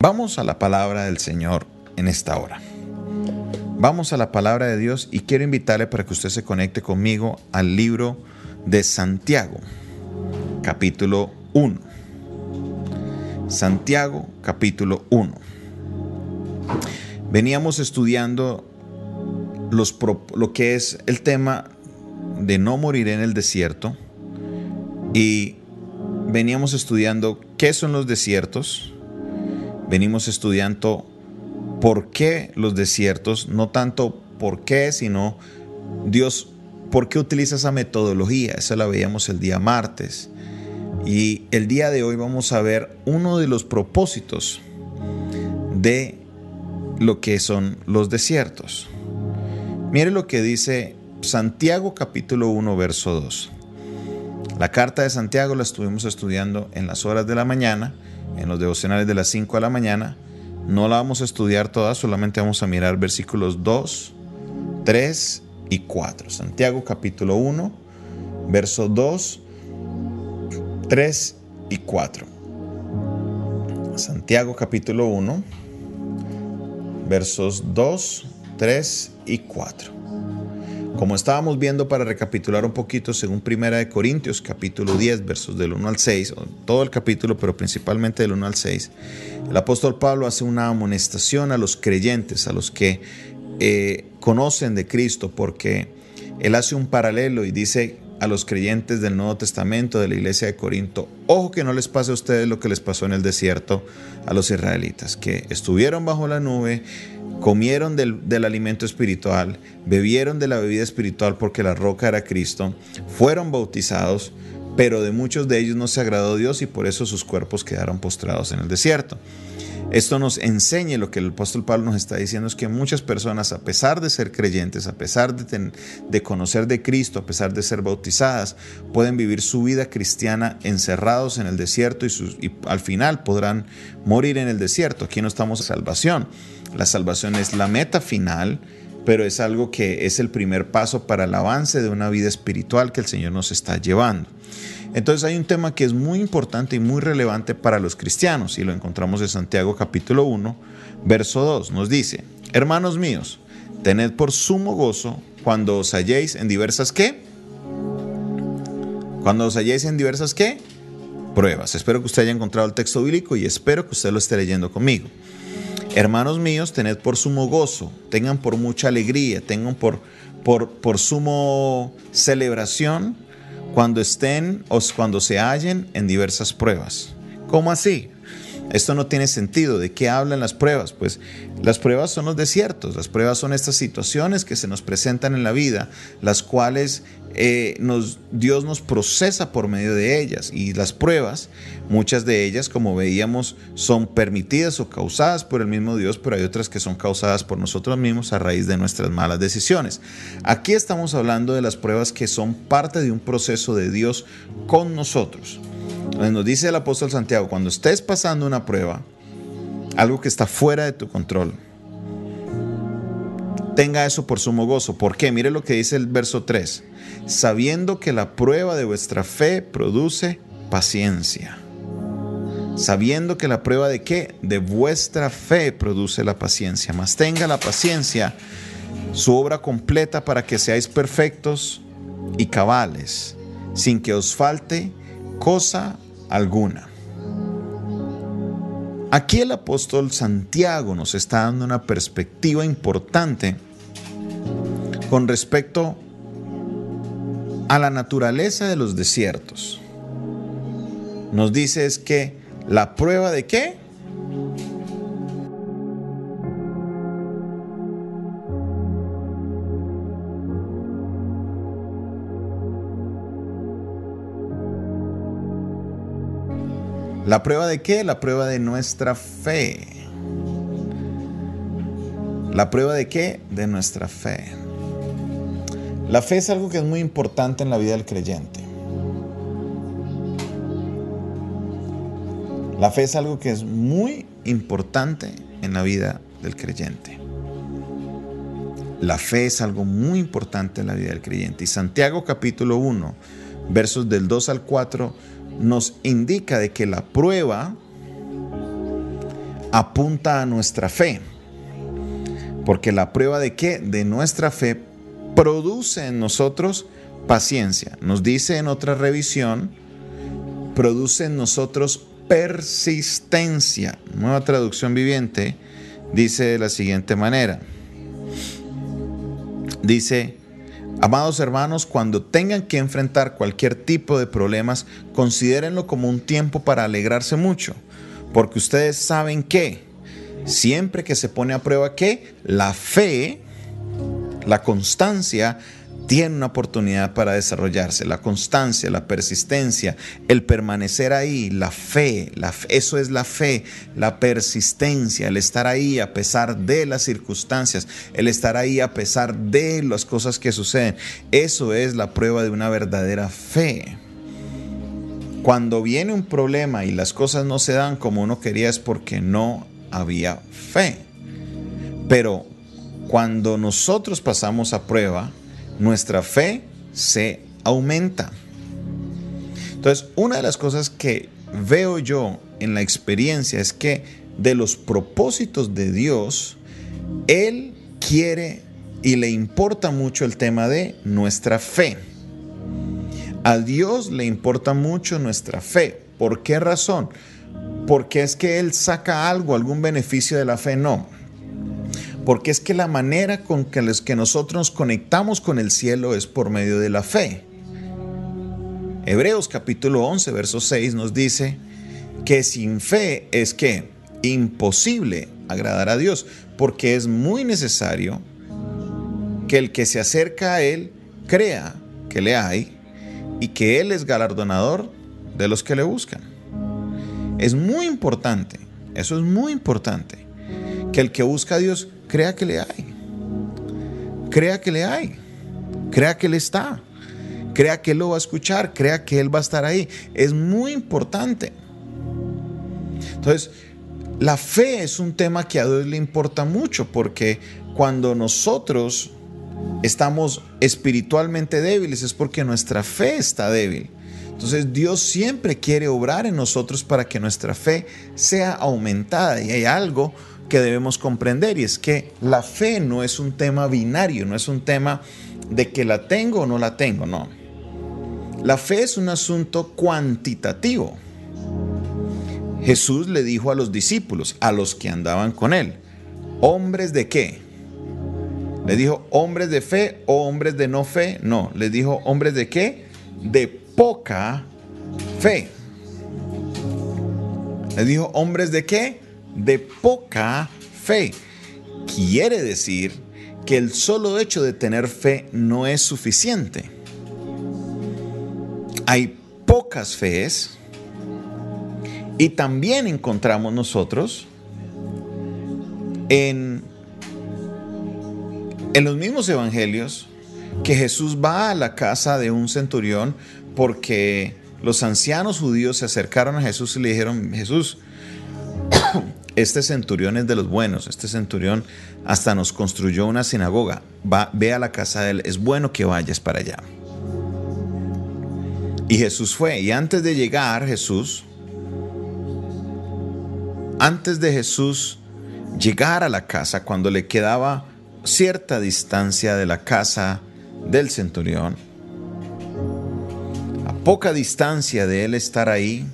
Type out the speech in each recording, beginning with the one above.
Vamos a la palabra del Señor en esta hora. Vamos a la palabra de Dios y quiero invitarle para que usted se conecte conmigo al libro de Santiago, capítulo 1. Santiago, capítulo 1. Veníamos estudiando lo que es el tema de no morir en el desierto y veníamos estudiando qué son los desiertos, venimos estudiando por qué los desiertos, no tanto por qué, sino Dios, por qué utiliza esa metodología. Esa la veíamos el día martes. Y el día de hoy vamos a ver uno de los propósitos de lo que son los desiertos. Mire lo que dice Santiago capítulo 1, verso 2. La carta de Santiago la estuvimos estudiando en las horas de la mañana en los devocionales de las 5 de la mañana. No la vamos a estudiar toda, solamente vamos a mirar versículos 2, 3 y 4. Santiago capítulo 1, versos 2, 3 y 4. Santiago capítulo 1, versos 2, 3 y 4. Como estábamos viendo para recapitular un poquito, según Primera de Corintios, capítulo 10, versos del 1 al 6, todo el capítulo, pero principalmente del 1 al 6, el apóstol Pablo hace una amonestación a los creyentes, a los que eh, conocen de Cristo, porque él hace un paralelo y dice a los creyentes del Nuevo Testamento de la iglesia de Corinto, ojo que no les pase a ustedes lo que les pasó en el desierto a los israelitas, que estuvieron bajo la nube, comieron del, alimento espiritual, bebieron de la bebida espiritual porque la roca era Cristo, fueron bautizados, pero de muchos de ellos no se agradó Dios y por eso sus cuerpos quedaron postrados en el desierto. Esto nos enseña lo que el apóstol Pablo nos está diciendo es que muchas personas, a pesar de ser creyentes, a pesar de, de conocer de Cristo, a pesar de ser bautizadas, pueden vivir su vida cristiana encerrados en el desierto y, al final podrán morir en el desierto. Aquí no estamos en salvación. La salvación es la meta final, pero es algo que es el primer paso para el avance de una vida espiritual que el Señor nos está llevando. Entonces hay un tema que es muy importante y muy relevante para los cristianos y lo encontramos en Santiago capítulo 1, verso 2. Nos dice, hermanos míos, tened por sumo gozo cuando os halléis en diversas qué? Cuando os halléis en diversas qué? Pruebas. Espero que usted haya encontrado el texto bíblico y espero que usted lo esté leyendo conmigo. Hermanos míos, tened por sumo gozo, tengan por mucha alegría, tengan por, por, por sumo celebración cuando estén o cuando se hallen en diversas pruebas. ¿Cómo así? Esto no tiene sentido. ¿De qué hablan las pruebas? Pues las pruebas son los desiertos, las pruebas son estas situaciones que se nos presentan en la vida, las cuales eh, Dios nos procesa por medio de ellas. Y las pruebas, muchas de ellas, como veíamos, son permitidas o causadas por el mismo Dios, pero hay otras que son causadas por nosotros mismos a raíz de nuestras malas decisiones. Aquí estamos hablando de las pruebas que son parte de un proceso de Dios con nosotros. Nos dice el apóstol Santiago, cuando estés pasando una prueba, algo que está fuera de tu control, tenga eso por sumo gozo. ¿Por qué? Mire lo que dice el verso 3. Sabiendo que la prueba de vuestra fe produce paciencia. Sabiendo que la prueba de qué? De vuestra fe produce la paciencia. Mas tenga la paciencia, su obra completa para que seáis perfectos y cabales, sin que os falte cosa alguna. Aquí el apóstol Santiago nos está dando una perspectiva importante con respecto a la naturaleza de los desiertos. Nos dice es que la prueba de qué? ¿La prueba de qué? La prueba de nuestra fe. ¿La prueba de qué? De nuestra fe. La fe es algo que es muy importante en la vida del creyente. La fe es algo que es muy importante en la vida del creyente. La fe es algo muy importante en la vida del creyente. Y Santiago capítulo 1, versos del 2 al 4, nos indica de que la prueba apunta a nuestra fe. Porque la prueba de qué? De nuestra fe produce en nosotros paciencia. Nos dice en otra revisión, produce en nosotros persistencia. Nueva traducción viviente dice de la siguiente manera. Dice, amados hermanos, cuando tengan que enfrentar cualquier tipo de problemas, considérenlo como un tiempo para alegrarse mucho, porque ustedes saben que siempre que se pone a prueba que la fe, la constancia, tiene una oportunidad para desarrollarse. La constancia, la persistencia, el permanecer ahí, la fe, la eso es la fe, la persistencia, el estar ahí a pesar de las circunstancias, el estar ahí a pesar de las cosas que suceden. Eso es la prueba de una verdadera fe. Cuando viene un problema y las cosas no se dan como uno quería es porque no había fe. Pero cuando nosotros pasamos a prueba, nuestra fe se aumenta. Entonces, una de las cosas que veo yo en la experiencia es que de los propósitos de Dios, Él quiere y le importa mucho el tema de nuestra fe. A Dios le importa mucho nuestra fe. ¿Por qué razón? Porque es que Él saca algo, algún beneficio de la fe. No porque es que la manera con que, que nosotros nos conectamos con el cielo es por medio de la fe. Hebreos capítulo 11, verso 6 nos dice que sin fe es que imposible agradar a Dios, porque es muy necesario que el que se acerca a Él crea que le hay y que Él es galardonador de los que le buscan. Es muy importante, eso es muy importante, que el que busca a Dios crea que le hay. Crea que le hay. Crea que Él está. Crea que Él lo va a escuchar. Crea que Él va a estar ahí. Es muy importante. Entonces, la fe es un tema que a Dios le importa mucho porque cuando nosotros estamos espiritualmente débiles es porque nuestra fe está débil. Entonces Dios siempre quiere obrar en nosotros para que nuestra fe sea aumentada y hay algo que debemos comprender y es que la fe no es un tema binario, no es un tema de que la tengo o no la tengo, no. La fe es un asunto cuantitativo. Jesús le dijo a los discípulos, a los que andaban con él, hombres de qué? Le dijo hombres de fe o hombres de no fe, no, le dijo hombres de qué? De poca fe. Le dijo hombres de qué? De poca fe. Quiere decir que el solo hecho de tener fe no es suficiente. Hay pocas fees y también encontramos nosotros en, en los mismos evangelios que Jesús va a la casa de un centurión porque los ancianos judíos se acercaron a Jesús y le dijeron, Jesús, este centurión es de los buenos, este centurión hasta nos construyó una sinagoga, va, ve a la casa de él, es bueno que vayas para allá. Y Jesús fue, y antes de llegar Jesús, antes de Jesús llegar a la casa, cuando le quedaba cierta distancia de la casa del centurión, a poca distancia de él estar ahí,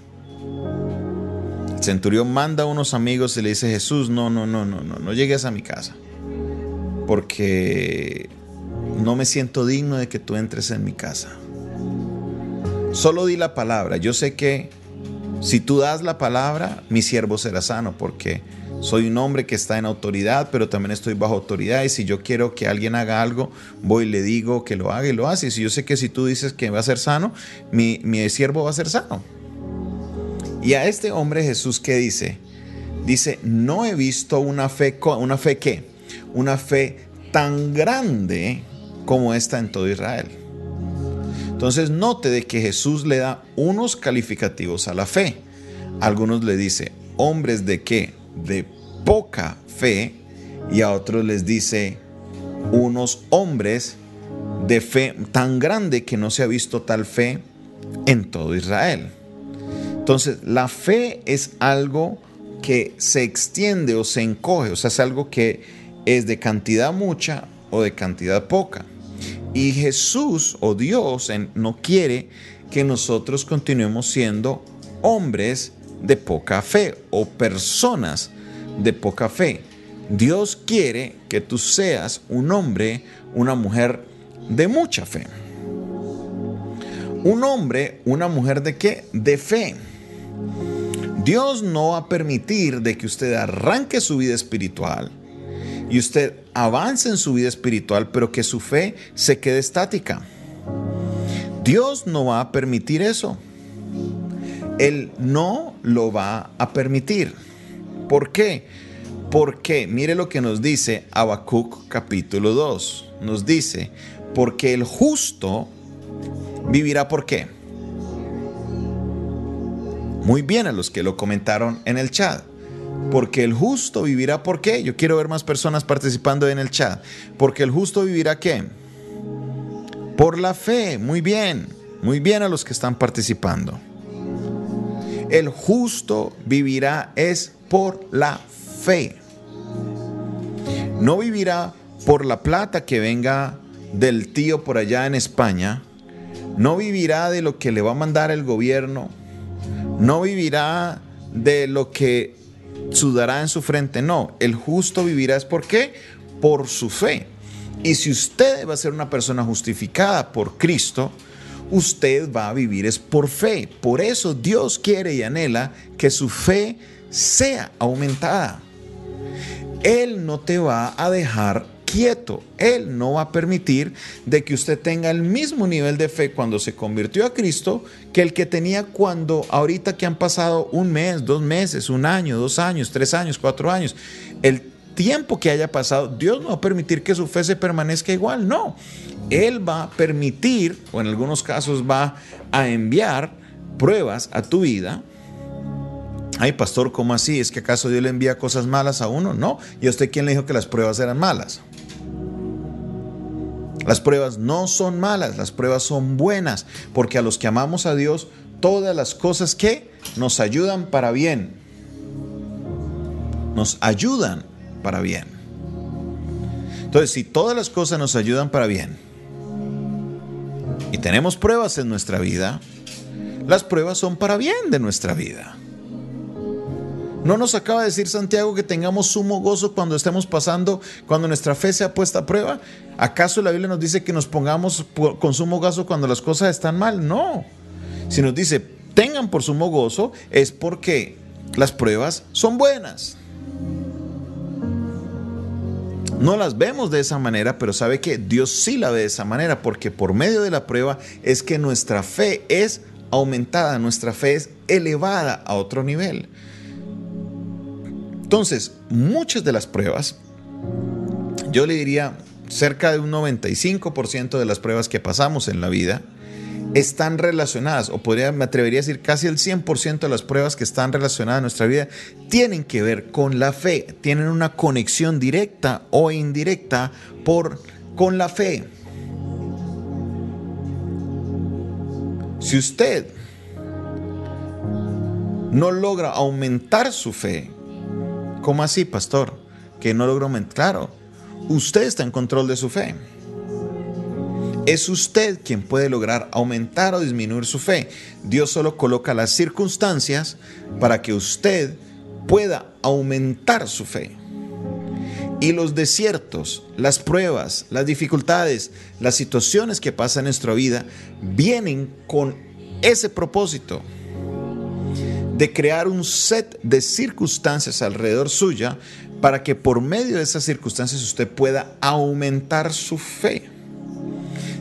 centurión manda a unos amigos y le dice, Jesús, no, no, no, no, no, no llegues a mi casa, porque no me siento digno de que tú entres en mi casa. Solo di la palabra. Yo sé que si tú das la palabra, mi siervo será sano, porque soy un hombre que está en autoridad, pero también estoy bajo autoridad. Y si yo quiero que alguien haga algo, voy y le digo que lo haga y lo hace. Y si yo sé que si tú dices que va a ser sano, mi, mi siervo va a ser sano. Y a este hombre Jesús ¿qué dice? Dice, no he visto una fe, una fe qué? Una fe tan grande como esta en todo Israel. Entonces note de que Jesús le da unos calificativos a la fe. algunos le dice, hombres de qué? De poca fe. Y a otros les dice, unos hombres de fe tan grande que no se ha visto tal fe en todo Israel. Entonces, la fe es algo que se extiende o se encoge, o sea, es algo que es de cantidad mucha o de cantidad poca. Y Jesús o Dios no quiere que nosotros continuemos siendo hombres de poca fe o personas de poca fe. Dios quiere que tú seas un hombre, una mujer de mucha fe. Un hombre, una mujer de qué? De fe. Dios no va a permitir de que usted arranque su vida espiritual y usted avance en su vida espiritual, pero que su fe se quede estática. Dios no va a permitir eso. Él no lo va a permitir. ¿Por qué? Porque mire lo que nos dice Habacuc capítulo 2. Nos dice, porque el justo vivirá por qué. Muy bien a los que lo comentaron en el chat. Porque el justo vivirá por qué. Yo quiero ver más personas participando en el chat. Porque el justo vivirá qué. Por la fe. Muy bien. Muy bien a los que están participando. El justo vivirá es por la fe. No vivirá por la plata que venga del tío por allá en España. No vivirá de lo que le va a mandar el gobierno no vivirá de lo que sudará en su frente, no. El justo vivirá es por qué? Por su fe. Y si usted va a ser una persona justificada por Cristo, usted va a vivir es por fe. Por eso Dios quiere y anhela que su fe sea aumentada. Él no te va a dejar quieto. Él no va a permitir de que usted tenga el mismo nivel de fe cuando se convirtió a Cristo que el que tenía cuando ahorita que han pasado un mes, dos meses, un año, dos años, tres años, cuatro años. El tiempo que haya pasado, Dios no va a permitir que su fe se permanezca igual, no. Él va a permitir, o en algunos casos va a enviar pruebas a tu vida Ay, pastor, ¿cómo así? ¿Es que acaso Dios le envía cosas malas a uno? No. ¿Y a usted quién le dijo que las pruebas eran malas? Las pruebas no son malas, las pruebas son buenas, porque a los que amamos a Dios, todas las cosas que nos ayudan para bien, nos ayudan para bien. Entonces, si todas las cosas nos ayudan para bien y tenemos pruebas en nuestra vida, las pruebas son para bien de nuestra vida. ¿No nos acaba de decir Santiago que tengamos sumo gozo cuando estemos pasando, cuando nuestra fe sea puesta a prueba? ¿Acaso la Biblia nos dice que nos pongamos con sumo gozo cuando las cosas están mal? No. Si nos dice tengan por sumo gozo, es porque las pruebas son buenas. No las vemos de esa manera, pero sabe que Dios sí la ve de esa manera, porque por medio de la prueba es que nuestra fe es aumentada, nuestra fe es elevada a otro nivel. Entonces, muchas de las pruebas, yo le diría cerca de un 95% de las pruebas que pasamos en la vida, están relacionadas, o podría, me atrevería a decir casi el 100% de las pruebas que están relacionadas en nuestra vida, tienen que ver con la fe, tienen una conexión directa o indirecta por, con la fe. Si usted no logra aumentar su fe, ¿Cómo así, pastor? Que no logro aumentar. Claro, usted está en control de su fe. Es usted quien puede lograr aumentar o disminuir su fe. Dios solo coloca las circunstancias para que usted pueda aumentar su fe. Y los desiertos, las pruebas, las dificultades, las situaciones que pasan en nuestra vida vienen con ese propósito de crear un set de circunstancias alrededor suya para que por medio de esas circunstancias usted pueda aumentar su fe.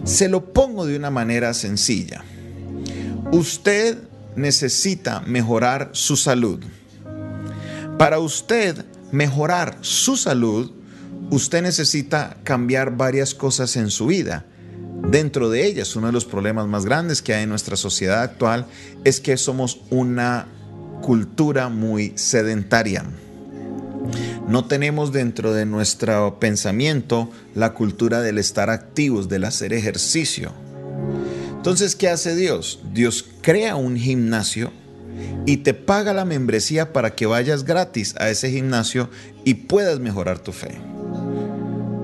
Se lo pongo de una manera sencilla. Usted necesita mejorar su salud. Para usted mejorar su salud, usted necesita cambiar varias cosas en su vida. Dentro de ellas, uno de los problemas más grandes que hay en nuestra sociedad actual es que somos una cultura muy sedentaria. No tenemos dentro de nuestro pensamiento la cultura del estar activos, del hacer ejercicio. Entonces, ¿qué hace Dios? Dios crea un gimnasio y te paga la membresía para que vayas gratis a ese gimnasio y puedas mejorar tu fe.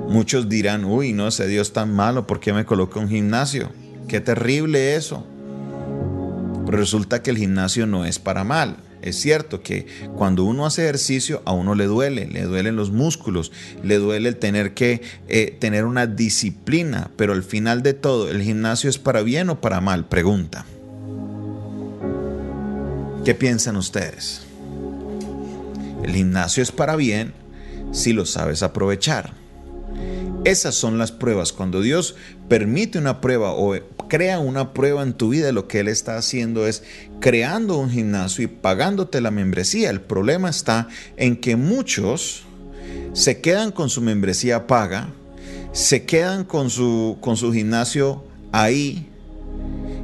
Muchos dirán, uy, no, ese Dios tan malo, ¿por qué me coloca un gimnasio? Qué terrible eso. Pero resulta que el gimnasio no es para mal. Es cierto que cuando uno hace ejercicio a uno le duele, le duelen los músculos, le duele el tener que eh, tener una disciplina, pero al final de todo, ¿el gimnasio es para bien o para mal? Pregunta. ¿Qué piensan ustedes? El gimnasio es para bien si lo sabes aprovechar. Esas son las pruebas. Cuando Dios permite una prueba o crea una prueba en tu vida, lo que Él está haciendo es creando un gimnasio y pagándote la membresía. El problema está en que muchos se quedan con su membresía paga, se quedan con su, con su gimnasio ahí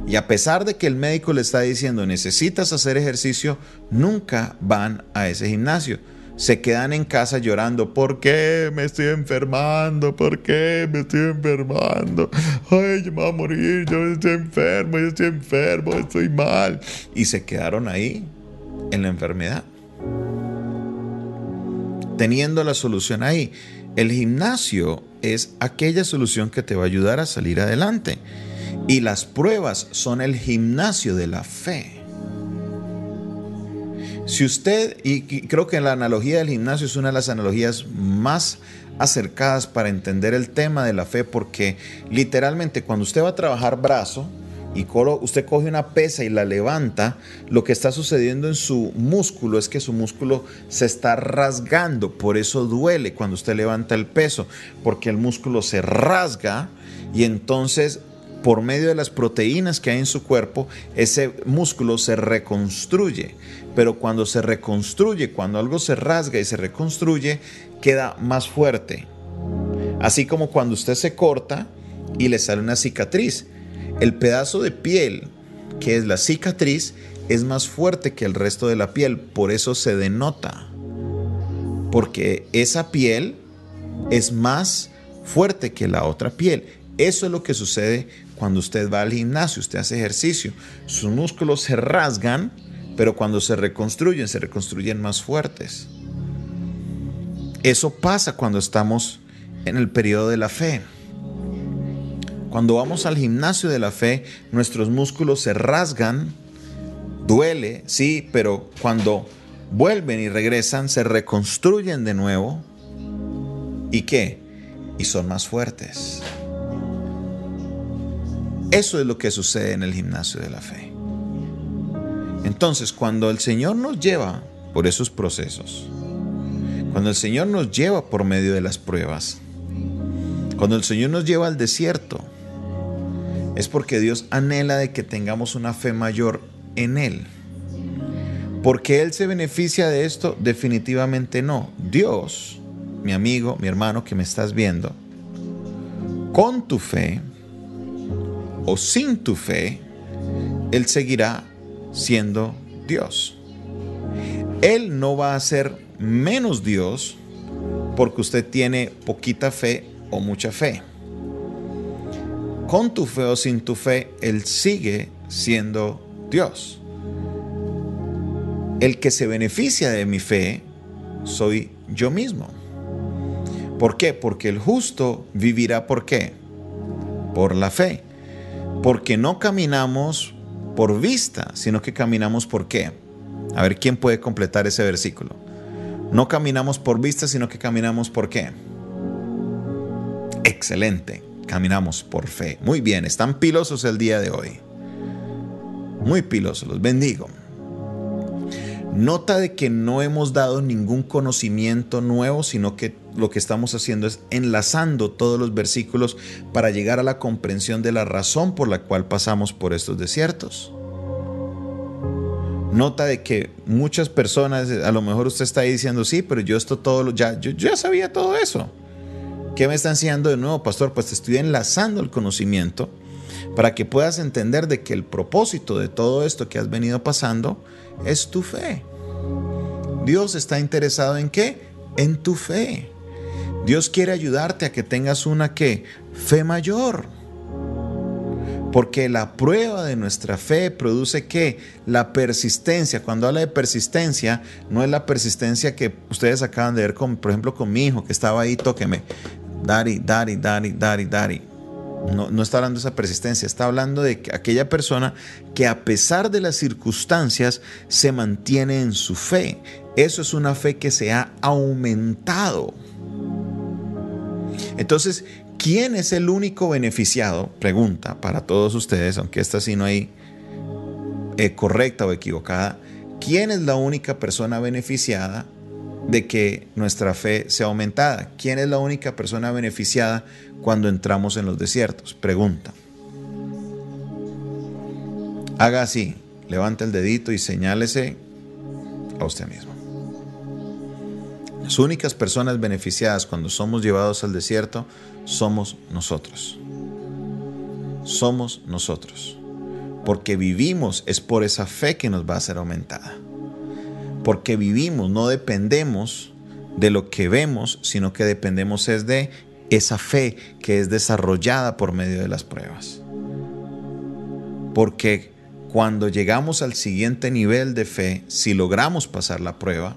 y a pesar de que el médico le está diciendo necesitas hacer ejercicio, nunca van a ese gimnasio. Se quedan en casa llorando, ¿por qué me estoy enfermando? ¿Por qué me estoy enfermando? Ay, yo me voy a morir, yo estoy enfermo, yo estoy enfermo, estoy mal. Y se quedaron ahí, en la enfermedad. Teniendo la solución ahí. El gimnasio es aquella solución que te va a ayudar a salir adelante. Y las pruebas son el gimnasio de la fe. Si usted, y creo que la analogía del gimnasio es una de las analogías más acercadas para entender el tema de la fe, porque literalmente cuando usted va a trabajar brazo y usted coge una pesa y la levanta, lo que está sucediendo en su músculo es que su músculo se está rasgando, por eso duele cuando usted levanta el peso, porque el músculo se rasga y entonces por medio de las proteínas que hay en su cuerpo, ese músculo se reconstruye. Pero cuando se reconstruye, cuando algo se rasga y se reconstruye, queda más fuerte. Así como cuando usted se corta y le sale una cicatriz. El pedazo de piel, que es la cicatriz, es más fuerte que el resto de la piel. Por eso se denota. Porque esa piel es más fuerte que la otra piel. Eso es lo que sucede cuando usted va al gimnasio, usted hace ejercicio, sus músculos se rasgan, pero cuando se reconstruyen, se reconstruyen más fuertes. Eso pasa cuando estamos en el periodo de la fe. Cuando vamos al gimnasio de la fe, nuestros músculos se rasgan, duele, sí, pero cuando vuelven y regresan, se reconstruyen de nuevo. ¿Y qué? Y son más fuertes. Eso es lo que sucede en el gimnasio de la fe. Entonces, cuando el Señor nos lleva por esos procesos, cuando el Señor nos lleva por medio de las pruebas, cuando el Señor nos lleva al desierto, es porque Dios anhela de que tengamos una fe mayor en Él. ¿Porque Él se beneficia de esto? Definitivamente no. Dios, mi amigo, mi hermano que me estás viendo, con tu fe, o sin tu fe, Él seguirá siendo Dios. Él no va a ser menos Dios porque usted tiene poquita fe o mucha fe. Con tu fe o sin tu fe, Él sigue siendo Dios. El que se beneficia de mi fe soy yo mismo. ¿Por qué? Porque el justo vivirá por qué? Por la fe. Porque no caminamos por vista, sino que caminamos por qué. A ver, ¿quién puede completar ese versículo? No caminamos por vista, sino que caminamos por qué. Excelente, caminamos por fe. Muy bien, están pilosos el día de hoy. Muy pilosos, los bendigo. Nota de que no hemos dado ningún conocimiento nuevo, sino que lo que estamos haciendo es enlazando todos los versículos para llegar a la comprensión de la razón por la cual pasamos por estos desiertos. Nota de que muchas personas, a lo mejor usted está ahí diciendo, sí, pero yo esto todo lo, ya, yo, ya sabía todo eso. ¿Qué me está enseñando de nuevo, pastor? Pues te estoy enlazando el conocimiento para que puedas entender de que el propósito de todo esto que has venido pasando es tu fe. Dios está interesado en qué? En tu fe. Dios quiere ayudarte a que tengas una ¿qué? fe mayor. Porque la prueba de nuestra fe produce que la persistencia, cuando habla de persistencia, no es la persistencia que ustedes acaban de ver, con, por ejemplo, con mi hijo que estaba ahí, tóqueme, daddy, daddy, daddy, daddy, daddy. No, no, está hablando de esa persistencia, está hablando de aquella persona que a pesar de las circunstancias se mantiene en su fe. Eso es una fe que se ha aumentado. Entonces, ¿quién es el único beneficiado? Pregunta para todos ustedes, aunque esta sí no hay eh, correcta o equivocada. ¿Quién es la única persona beneficiada de que nuestra fe sea aumentada? ¿Quién es la única persona beneficiada cuando entramos en los desiertos? Pregunta. Haga así, levante el dedito y señálese a usted mismo. Las únicas personas beneficiadas cuando somos llevados al desierto somos nosotros. Somos nosotros. Porque vivimos es por esa fe que nos va a ser aumentada. Porque vivimos, no dependemos de lo que vemos, sino que dependemos es de esa fe que es desarrollada por medio de las pruebas. Porque cuando llegamos al siguiente nivel de fe, si logramos pasar la prueba,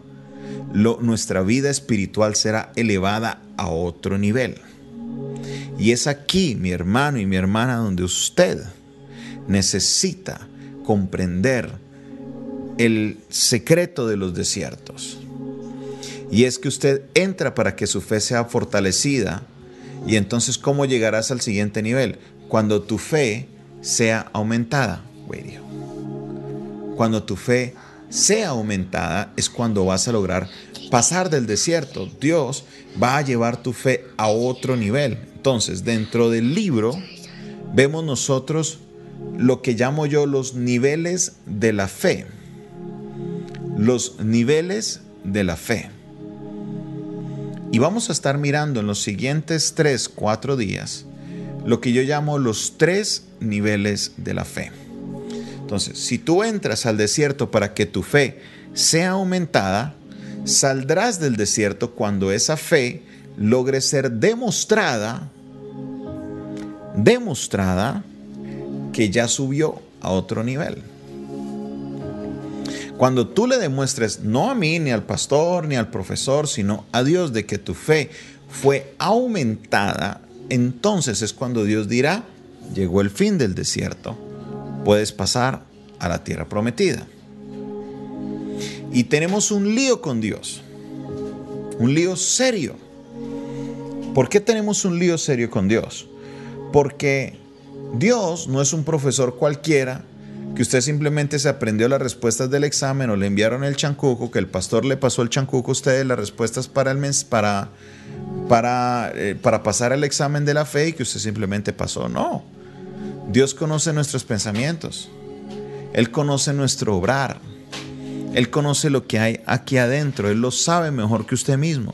nuestra vida espiritual será elevada a otro nivel. Y es aquí, mi hermano y mi hermana, donde usted necesita comprender el secreto de los desiertos. Y es que usted entra para que su fe sea fortalecida. Y entonces, ¿cómo llegarás al siguiente nivel? Cuando tu fe sea aumentada. Cuando tu fe sea aumentada es cuando vas a lograr pasar del desierto. Dios va a llevar tu fe a otro nivel. Entonces, dentro del libro vemos nosotros lo que llamo yo los niveles de la fe. Los niveles de la fe. Y vamos a estar mirando en los siguientes tres, cuatro días lo que yo llamo los tres niveles de la fe. Entonces, si tú entras al desierto para que tu fe sea aumentada, saldrás del desierto cuando esa fe logre ser demostrada, demostrada que ya subió a otro nivel. Cuando tú le demuestres, no a mí, ni al pastor, ni al profesor, sino a Dios de que tu fe fue aumentada, entonces es cuando Dios dirá, llegó el fin del desierto puedes pasar a la tierra prometida. Y tenemos un lío con Dios, un lío serio. ¿Por qué tenemos un lío serio con Dios? Porque Dios no es un profesor cualquiera que usted simplemente se aprendió las respuestas del examen o le enviaron el chancuco, que el pastor le pasó el chancuco a ustedes las respuestas para el mes, para, para, eh, para pasar el examen de la fe y que usted simplemente pasó. No. Dios conoce nuestros pensamientos. Él conoce nuestro obrar. Él conoce lo que hay aquí adentro. Él lo sabe mejor que usted mismo.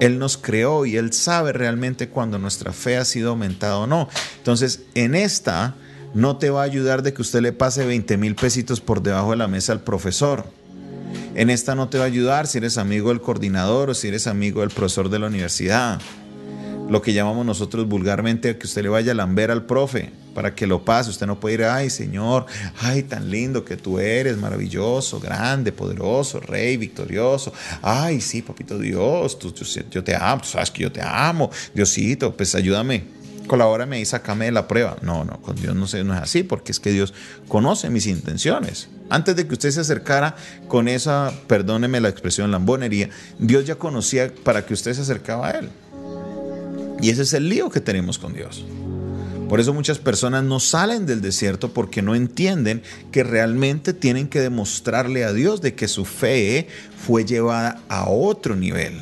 Él nos creó y Él sabe realmente cuando nuestra fe ha sido aumentada o no. Entonces, en esta no te va a ayudar de que usted le pase 20 mil pesitos por debajo de la mesa al profesor. En esta no te va a ayudar si eres amigo del coordinador o si eres amigo del profesor de la universidad lo que llamamos nosotros vulgarmente que usted le vaya a lamber al profe para que lo pase. Usted no puede ir, ay Señor, ay tan lindo que tú eres, maravilloso, grande, poderoso, rey, victorioso. Ay, sí, papito Dios, tú, yo, te amo, tú sabes que yo te amo. Diosito, pues ayúdame, colabórame y sácame de la prueba. No, no, con Dios no, no es así, porque es que Dios conoce mis intenciones. Antes de que usted se acercara con esa, perdóneme la expresión, lambonería, Dios ya conocía para que usted se acercaba a Él. Y ese es el lío que tenemos con Dios. Por eso muchas personas no salen del desierto porque no entienden que realmente tienen que demostrarle a Dios de que su fe fue llevada a otro nivel.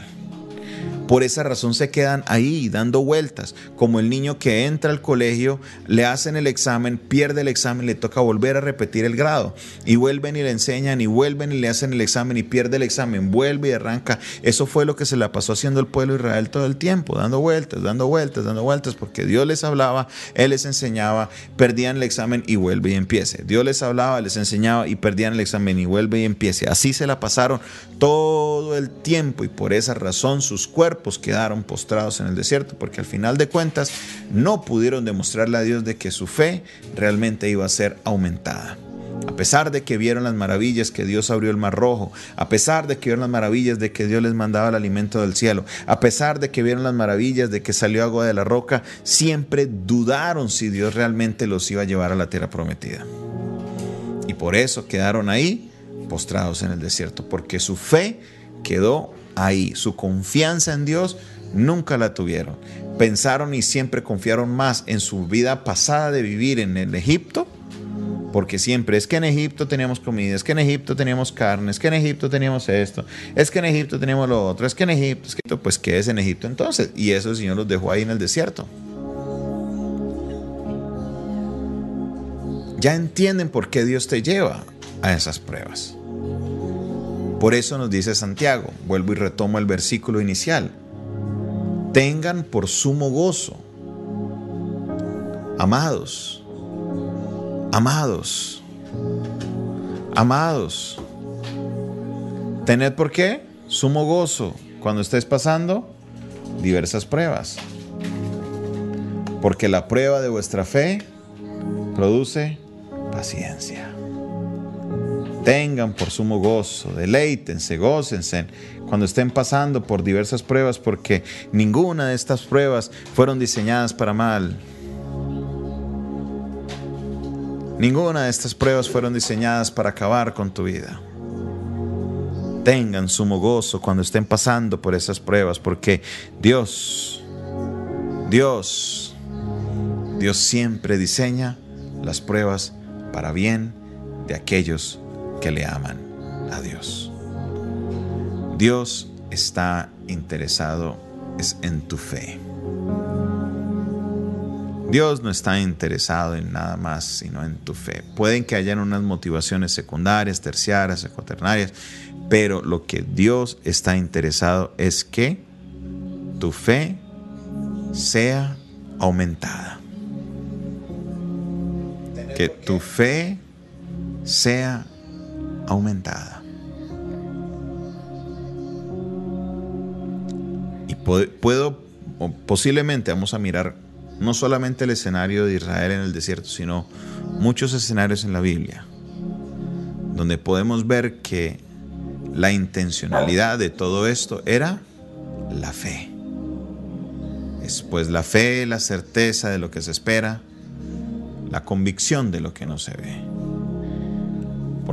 Por esa razón se quedan ahí dando vueltas, como el niño que entra al colegio, le hacen el examen, pierde el examen, le toca volver a repetir el grado. Y vuelven y le enseñan, y vuelven y le hacen el examen, y pierde el examen, vuelve y arranca. Eso fue lo que se le pasó haciendo el pueblo de Israel todo el tiempo, dando vueltas, dando vueltas, dando vueltas, porque Dios les hablaba, Él les enseñaba, perdían el examen y vuelve y empiece. Dios les hablaba, les enseñaba y perdían el examen y vuelve y empiece. Así se la pasaron todo el tiempo y por esa razón sus cuerpos cuerpos quedaron postrados en el desierto, porque al final de cuentas no pudieron demostrarle a Dios de que su fe realmente iba a ser aumentada. A pesar de que vieron las maravillas que Dios abrió el mar rojo, a pesar de que vieron las maravillas de que Dios les mandaba el alimento del cielo, a pesar de que vieron las maravillas de que salió agua de la roca, siempre dudaron si Dios realmente los iba a llevar a la tierra prometida. Y por eso quedaron ahí postrados en el desierto, porque su fe quedó ahí, su confianza en Dios nunca la tuvieron. Pensaron y siempre confiaron más en su vida pasada de vivir en el Egipto porque siempre es que en Egipto teníamos comida, es que en Egipto teníamos carne, es que en Egipto teníamos esto, es que en Egipto teníamos lo otro, es que en Egipto, es que pues ¿qué es en Egipto entonces? Y eso el Señor los dejó ahí en el desierto. Ya entienden por qué Dios te lleva a esas pruebas. Por eso nos dice Santiago, vuelvo y retomo el versículo inicial, tengan por sumo gozo, amados, Amados, amados, tened por qué sumo gozo cuando estés pasando diversas pruebas. Porque la prueba de vuestra fe produce paciencia. Tengan por sumo gozo, deleítense, gócense cuando estén pasando por diversas pruebas, porque ninguna de estas pruebas fueron diseñadas para mal Ninguna de estas pruebas fueron diseñadas para acabar con tu vida. Tengan sumo gozo cuando estén pasando por esas pruebas, porque Dios, Dios, Dios siempre diseña las pruebas para bien de aquellos que le aman a Dios. Dios está interesado en tu fe. Dios no está interesado en nada más sino en tu fe. Pueden que hayan unas motivaciones secundarias, terciarias, cuaternarias, pero lo que Dios está interesado es que tu fe sea aumentada. Que tu fe sea aumentada. Y puedo, posiblemente vamos a mirar no solamente el escenario de Israel en el desierto, sino muchos escenarios en la Biblia, donde podemos ver que la intencionalidad de todo esto era la fe. Es pues la fe, la certeza de lo que se espera, la convicción de lo que no se ve.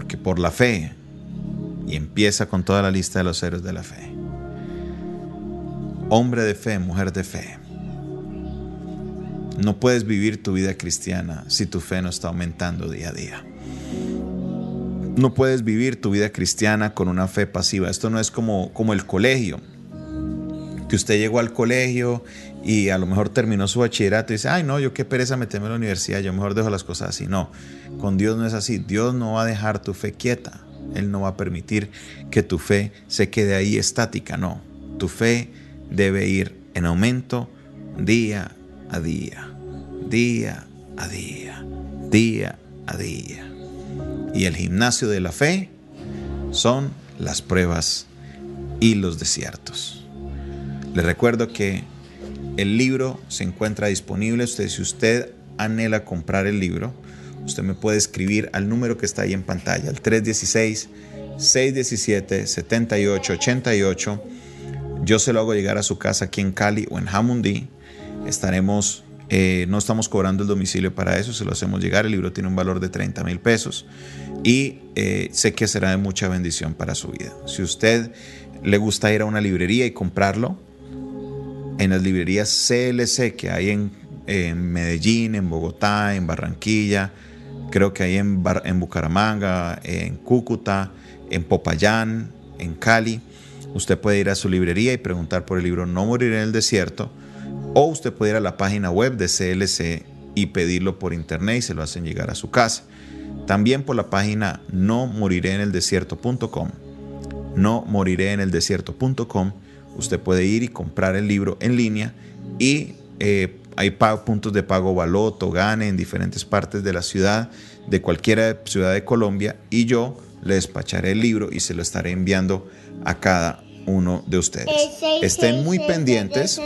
Porque por la fe, y empieza con toda la lista de los héroes de la fe, hombre de fe, mujer de fe, no puedes vivir tu vida cristiana si tu fe no está aumentando día a día. No puedes vivir tu vida cristiana con una fe pasiva. Esto no es como, como el colegio. Que usted llegó al colegio y a lo mejor terminó su bachillerato y dice, ay no, yo qué pereza meterme en la universidad, yo mejor dejo las cosas así. No, con Dios no es así. Dios no va a dejar tu fe quieta. Él no va a permitir que tu fe se quede ahí estática. No, tu fe debe ir en aumento día a día, día a día, día a día. Y el gimnasio de la fe son las pruebas y los desiertos. Les recuerdo que el libro se encuentra disponible. Usted, si usted anhela comprar el libro, usted me puede escribir al número que está ahí en pantalla, al 316-617-7888. Yo se lo hago llegar a su casa aquí en Cali o en Jamundí Estaremos, eh, no estamos cobrando el domicilio para eso, se lo hacemos llegar. El libro tiene un valor de 30 mil pesos y eh, sé que será de mucha bendición para su vida. Si usted le gusta ir a una librería y comprarlo, en las librerías CLC que hay en, Medellín, en Bogotá, en Barranquilla, creo que hay en, en Bucaramanga, en Cúcuta, en Popayán, en Cali. Usted puede ir a su librería y preguntar por el libro No morir en el desierto o usted puede ir a la página web de CLC y pedirlo por internet y se lo hacen llegar a su casa. También por la página no moriré en el desierto.com. No moriré en el desierto.com. Usted puede ir y comprar el libro en línea y eh, hay puntos de pago Baloto, Gane en diferentes partes de la ciudad, de cualquier ciudad de Colombia y yo le despacharé el libro y se lo estaré enviando a cada uno de ustedes. Estén muy pendientes.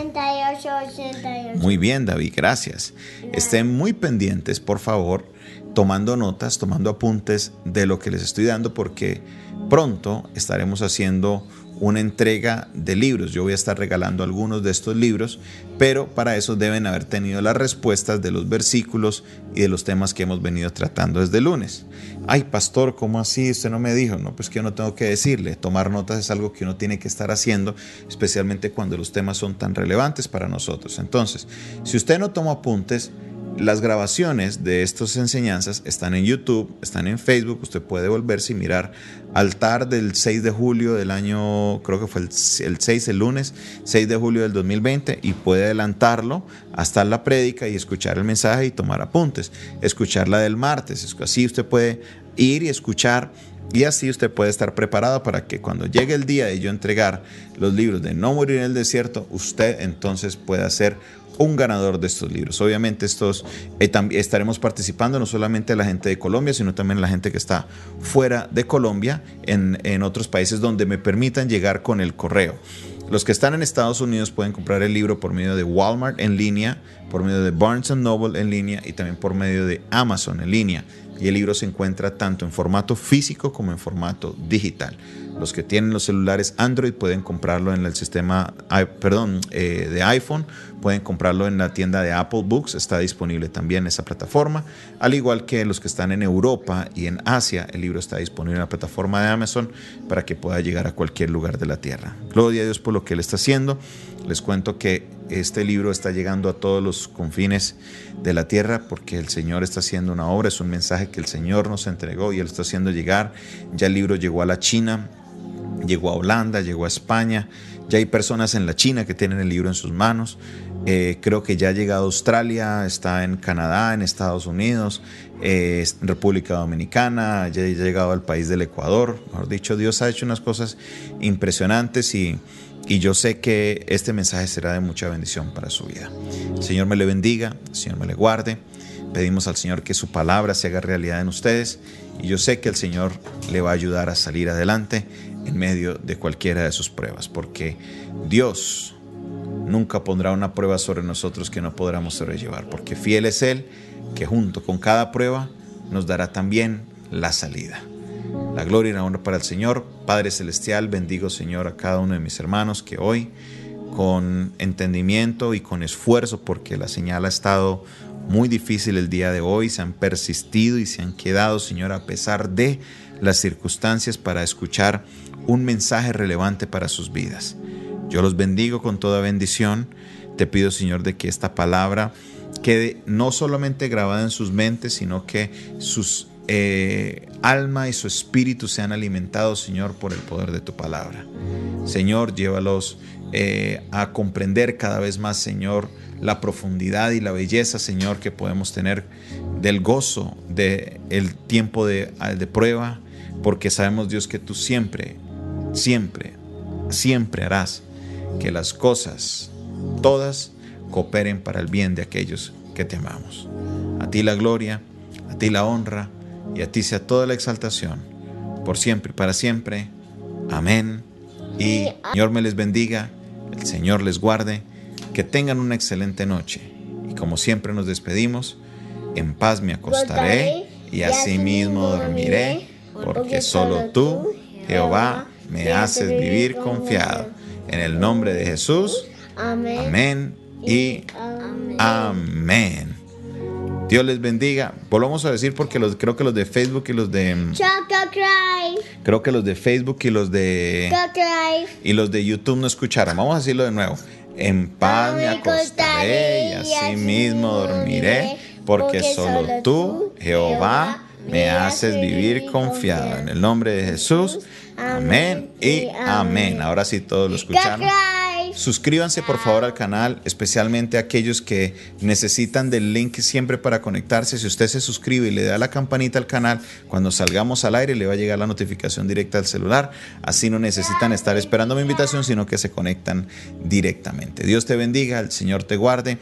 Muy bien, David, gracias. Estén muy pendientes, por favor, tomando notas, tomando apuntes de lo que les estoy dando, porque pronto estaremos haciendo una entrega de libros. Yo voy a estar regalando algunos de estos libros, pero para eso deben haber tenido las respuestas de los versículos y de los temas que hemos venido tratando desde el lunes. Ay, pastor, ¿cómo así? Usted no me dijo. No, pues que yo no tengo que decirle. Tomar notas es algo que uno tiene que estar haciendo, especialmente cuando los temas son tan relevantes para nosotros. Entonces, si usted no toma apuntes, las grabaciones de estas enseñanzas están en YouTube, están en Facebook, usted puede volverse y mirar. Altar del 6 de julio del año, creo que fue el, 6, el lunes, 6 de julio del 2020, y puede adelantarlo hasta la prédica y escuchar el mensaje y tomar apuntes, escuchar la del martes, así usted puede ir y escuchar y así usted puede estar preparado para que cuando llegue el día de yo entregar los libros de No morir en el desierto, usted entonces pueda ser un ganador de estos libros. Obviamente estos eh, estaremos participando no solamente la gente de Colombia, sino también la gente que está fuera de Colombia, en, en otros países donde me permitan llegar con el correo. Los que están en Estados Unidos pueden comprar el libro por medio de Walmart en línea, por medio de Barnes Noble en línea y también por medio de Amazon en línea. Y el libro se encuentra tanto en formato físico como en formato digital. Los que tienen los celulares Android pueden comprarlo en el sistema, perdón, eh, de iPhone, pueden comprarlo en la tienda de Apple Books, está disponible también en esa plataforma, al igual que los que están en Europa y en Asia, el libro está disponible en la plataforma de Amazon para que pueda llegar a cualquier lugar de la tierra. Gloria a Dios por lo que Él está haciendo. Les cuento que este libro está llegando a todos los confines de la tierra porque el Señor está haciendo una obra, es un mensaje que el Señor nos entregó y Él está haciendo llegar. Ya el libro llegó a la China, llegó a Holanda, llegó a España, ya hay personas en la China que tienen el libro en sus manos. Eh, creo que ya ha llegado a Australia, está en Canadá, en Estados Unidos, eh, República Dominicana, ya ha llegado al país del Ecuador. Mejor dicho, Dios ha hecho unas cosas impresionantes y, y yo sé que este mensaje será de mucha bendición para su vida. El Señor me le bendiga, el Señor me le guarde. Pedimos al Señor que su palabra se haga realidad en ustedes y yo sé que el Señor le va a ayudar a salir adelante en medio de cualquiera de sus pruebas, porque Dios nunca pondrá una prueba sobre nosotros que no podamos sobrellevar, porque fiel es Él, que junto con cada prueba nos dará también la salida. La gloria y la honra para el Señor. Padre Celestial, bendigo Señor a cada uno de mis hermanos que hoy, con entendimiento y con esfuerzo, porque la señal ha estado muy difícil el día de hoy, se han persistido y se han quedado, Señor, a pesar de las circunstancias para escuchar un mensaje relevante para sus vidas. Yo los bendigo con toda bendición. Te pido, Señor, de que esta palabra quede no solamente grabada en sus mentes, sino que sus eh, alma y su espíritu sean alimentados, Señor, por el poder de tu palabra. Señor, llévalos eh, a comprender cada vez más, Señor, la profundidad y la belleza, Señor, que podemos tener del gozo del el tiempo de prueba, porque sabemos, Dios, que tú siempre siempre, siempre harás que las cosas, todas, cooperen para el bien de aquellos que te amamos. A ti la gloria, a ti la honra y a ti sea toda la exaltación, por siempre y para siempre. Amén. Y Señor me les bendiga, el Señor les guarde, que tengan una excelente noche. Y como siempre nos despedimos, en paz me acostaré y asimismo dormiré, porque solo tú, Jehová, me haces vivir confiado. En el nombre de Jesús. Amén. y amén. Dios les bendiga. Volvamos a decir porque los, creo que los de Facebook y los de Creo que los de Facebook y los de y los de YouTube no escucharon. Vamos a decirlo de nuevo. En paz me acostaré y así mismo dormiré, porque solo tú, Jehová, me haces vivir confiado. En el nombre de Jesús. Amén y amén. Ahora sí todos lo escucharon. Suscríbanse por favor al canal, especialmente aquellos que necesitan del link siempre para conectarse. Si usted se suscribe y le da la campanita al canal, cuando salgamos al aire le va a llegar la notificación directa al celular. Así no necesitan estar esperando mi invitación, sino que se conectan directamente. Dios te bendiga, el Señor te guarde.